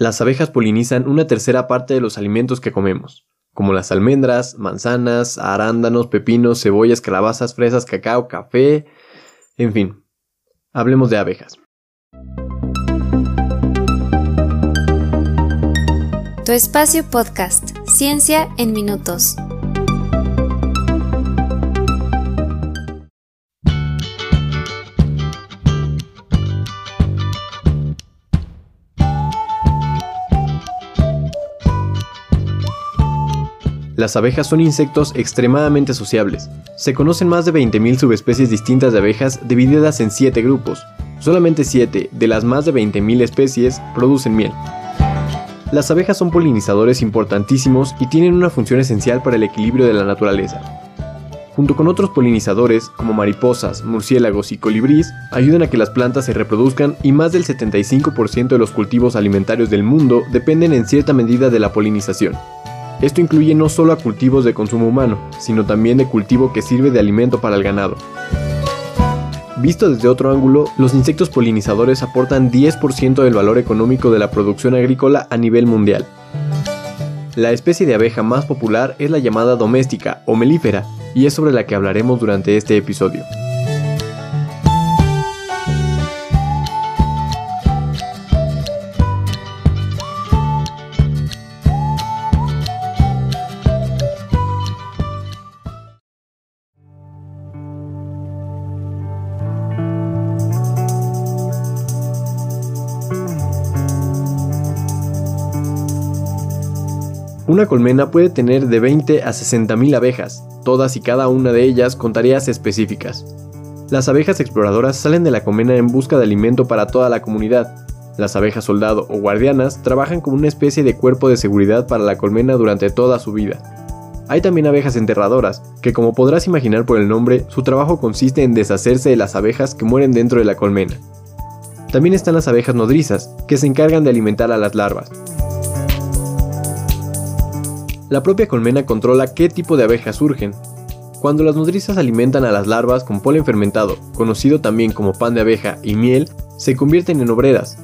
Las abejas polinizan una tercera parte de los alimentos que comemos, como las almendras, manzanas, arándanos, pepinos, cebollas, calabazas, fresas, cacao, café, en fin. Hablemos de abejas. Tu espacio podcast, Ciencia en Minutos. Las abejas son insectos extremadamente sociables. Se conocen más de 20.000 subespecies distintas de abejas divididas en 7 grupos. Solamente 7 de las más de 20.000 especies producen miel. Las abejas son polinizadores importantísimos y tienen una función esencial para el equilibrio de la naturaleza. Junto con otros polinizadores, como mariposas, murciélagos y colibríes, ayudan a que las plantas se reproduzcan y más del 75% de los cultivos alimentarios del mundo dependen en cierta medida de la polinización. Esto incluye no solo a cultivos de consumo humano, sino también de cultivo que sirve de alimento para el ganado. Visto desde otro ángulo, los insectos polinizadores aportan 10% del valor económico de la producción agrícola a nivel mundial. La especie de abeja más popular es la llamada doméstica o melífera, y es sobre la que hablaremos durante este episodio. Una colmena puede tener de 20 a 60 mil abejas, todas y cada una de ellas con tareas específicas. Las abejas exploradoras salen de la colmena en busca de alimento para toda la comunidad. Las abejas soldado o guardianas trabajan como una especie de cuerpo de seguridad para la colmena durante toda su vida. Hay también abejas enterradoras, que como podrás imaginar por el nombre, su trabajo consiste en deshacerse de las abejas que mueren dentro de la colmena. También están las abejas nodrizas, que se encargan de alimentar a las larvas. La propia colmena controla qué tipo de abejas surgen. Cuando las nodrizas alimentan a las larvas con polen fermentado, conocido también como pan de abeja y miel, se convierten en obreras.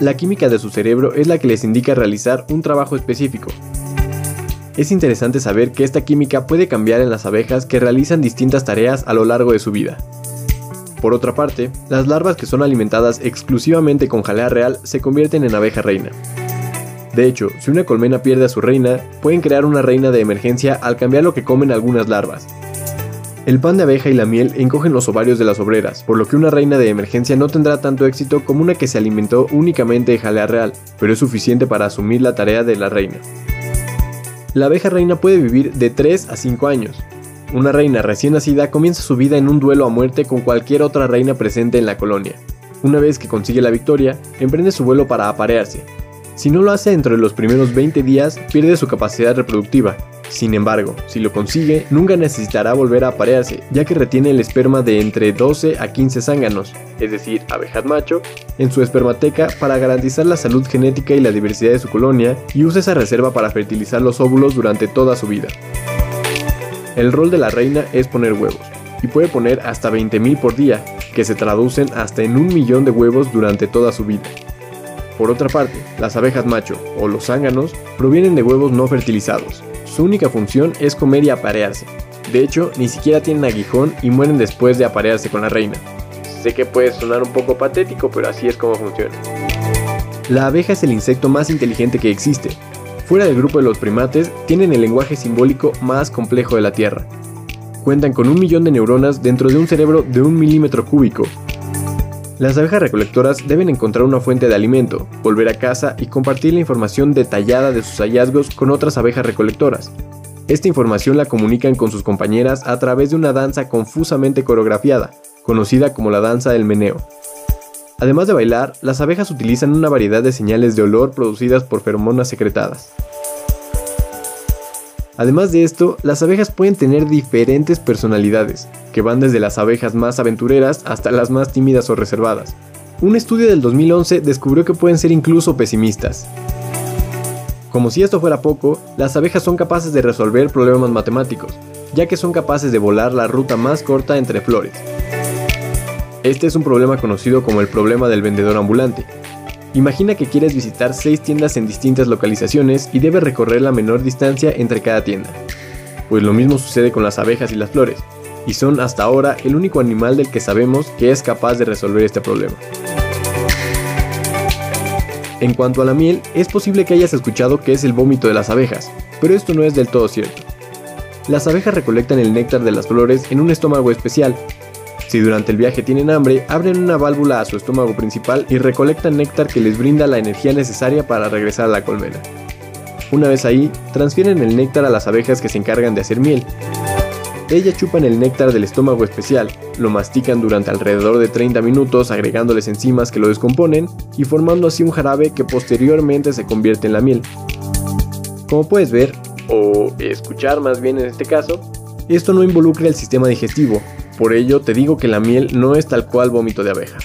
La química de su cerebro es la que les indica realizar un trabajo específico. Es interesante saber que esta química puede cambiar en las abejas que realizan distintas tareas a lo largo de su vida. Por otra parte, las larvas que son alimentadas exclusivamente con jalea real se convierten en abeja reina. De hecho, si una colmena pierde a su reina, pueden crear una reina de emergencia al cambiar lo que comen algunas larvas. El pan de abeja y la miel encogen los ovarios de las obreras, por lo que una reina de emergencia no tendrá tanto éxito como una que se alimentó únicamente de jalea real, pero es suficiente para asumir la tarea de la reina. La abeja reina puede vivir de 3 a 5 años. Una reina recién nacida comienza su vida en un duelo a muerte con cualquier otra reina presente en la colonia. Una vez que consigue la victoria, emprende su vuelo para aparearse, si no lo hace dentro de los primeros 20 días, pierde su capacidad reproductiva. Sin embargo, si lo consigue, nunca necesitará volver a aparearse, ya que retiene el esperma de entre 12 a 15 zánganos, es decir, abejas macho, en su espermateca para garantizar la salud genética y la diversidad de su colonia y usa esa reserva para fertilizar los óvulos durante toda su vida. El rol de la reina es poner huevos, y puede poner hasta 20.000 por día, que se traducen hasta en un millón de huevos durante toda su vida. Por otra parte, las abejas macho o los zánganos provienen de huevos no fertilizados. Su única función es comer y aparearse. De hecho, ni siquiera tienen aguijón y mueren después de aparearse con la reina. Sé que puede sonar un poco patético, pero así es como funciona. La abeja es el insecto más inteligente que existe. Fuera del grupo de los primates, tienen el lenguaje simbólico más complejo de la Tierra. Cuentan con un millón de neuronas dentro de un cerebro de un milímetro cúbico, las abejas recolectoras deben encontrar una fuente de alimento, volver a casa y compartir la información detallada de sus hallazgos con otras abejas recolectoras. Esta información la comunican con sus compañeras a través de una danza confusamente coreografiada, conocida como la danza del meneo. Además de bailar, las abejas utilizan una variedad de señales de olor producidas por feromonas secretadas. Además de esto, las abejas pueden tener diferentes personalidades, que van desde las abejas más aventureras hasta las más tímidas o reservadas. Un estudio del 2011 descubrió que pueden ser incluso pesimistas. Como si esto fuera poco, las abejas son capaces de resolver problemas matemáticos, ya que son capaces de volar la ruta más corta entre flores. Este es un problema conocido como el problema del vendedor ambulante. Imagina que quieres visitar 6 tiendas en distintas localizaciones y debes recorrer la menor distancia entre cada tienda. Pues lo mismo sucede con las abejas y las flores, y son hasta ahora el único animal del que sabemos que es capaz de resolver este problema. En cuanto a la miel, es posible que hayas escuchado que es el vómito de las abejas, pero esto no es del todo cierto. Las abejas recolectan el néctar de las flores en un estómago especial. Si durante el viaje tienen hambre, abren una válvula a su estómago principal y recolectan néctar que les brinda la energía necesaria para regresar a la colmena. Una vez ahí, transfieren el néctar a las abejas que se encargan de hacer miel, ellas chupan el néctar del estómago especial, lo mastican durante alrededor de 30 minutos agregándoles enzimas que lo descomponen y formando así un jarabe que posteriormente se convierte en la miel. Como puedes ver, o escuchar más bien en este caso, esto no involucra el sistema digestivo, por ello te digo que la miel no es tal cual vómito de abeja.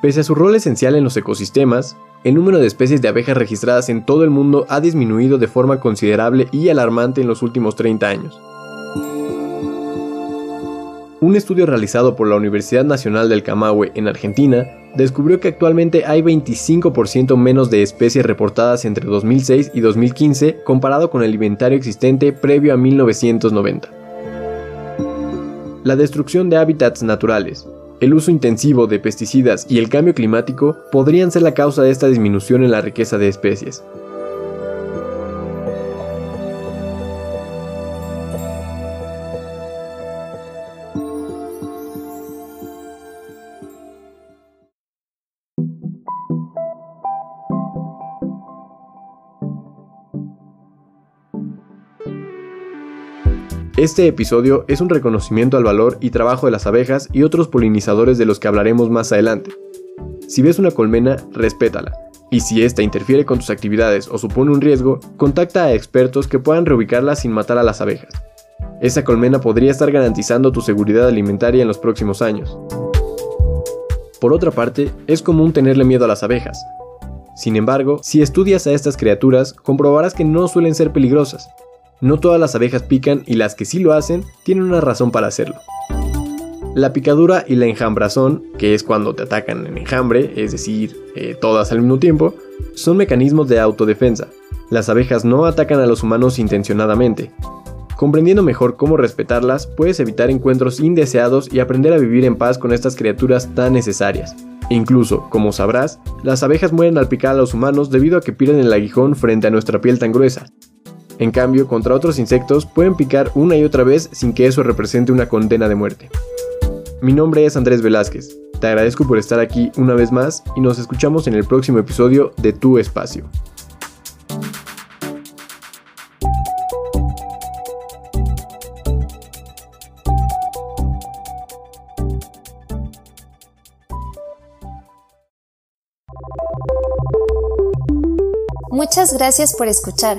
Pese a su rol esencial en los ecosistemas, el número de especies de abejas registradas en todo el mundo ha disminuido de forma considerable y alarmante en los últimos 30 años. Un estudio realizado por la Universidad Nacional del Camagüe en Argentina descubrió que actualmente hay 25% menos de especies reportadas entre 2006 y 2015 comparado con el inventario existente previo a 1990. La destrucción de hábitats naturales, el uso intensivo de pesticidas y el cambio climático podrían ser la causa de esta disminución en la riqueza de especies. Este episodio es un reconocimiento al valor y trabajo de las abejas y otros polinizadores de los que hablaremos más adelante. Si ves una colmena, respétala. Y si esta interfiere con tus actividades o supone un riesgo, contacta a expertos que puedan reubicarla sin matar a las abejas. Esa colmena podría estar garantizando tu seguridad alimentaria en los próximos años. Por otra parte, es común tenerle miedo a las abejas. Sin embargo, si estudias a estas criaturas, comprobarás que no suelen ser peligrosas, no todas las abejas pican y las que sí lo hacen tienen una razón para hacerlo. La picadura y la enjambrazón, que es cuando te atacan en enjambre, es decir, eh, todas al mismo tiempo, son mecanismos de autodefensa. Las abejas no atacan a los humanos intencionadamente. Comprendiendo mejor cómo respetarlas, puedes evitar encuentros indeseados y aprender a vivir en paz con estas criaturas tan necesarias. Incluso, como sabrás, las abejas mueren al picar a los humanos debido a que pierden el aguijón frente a nuestra piel tan gruesa, en cambio, contra otros insectos pueden picar una y otra vez sin que eso represente una condena de muerte. Mi nombre es Andrés Velázquez. Te agradezco por estar aquí una vez más y nos escuchamos en el próximo episodio de Tu Espacio. Muchas gracias por escuchar.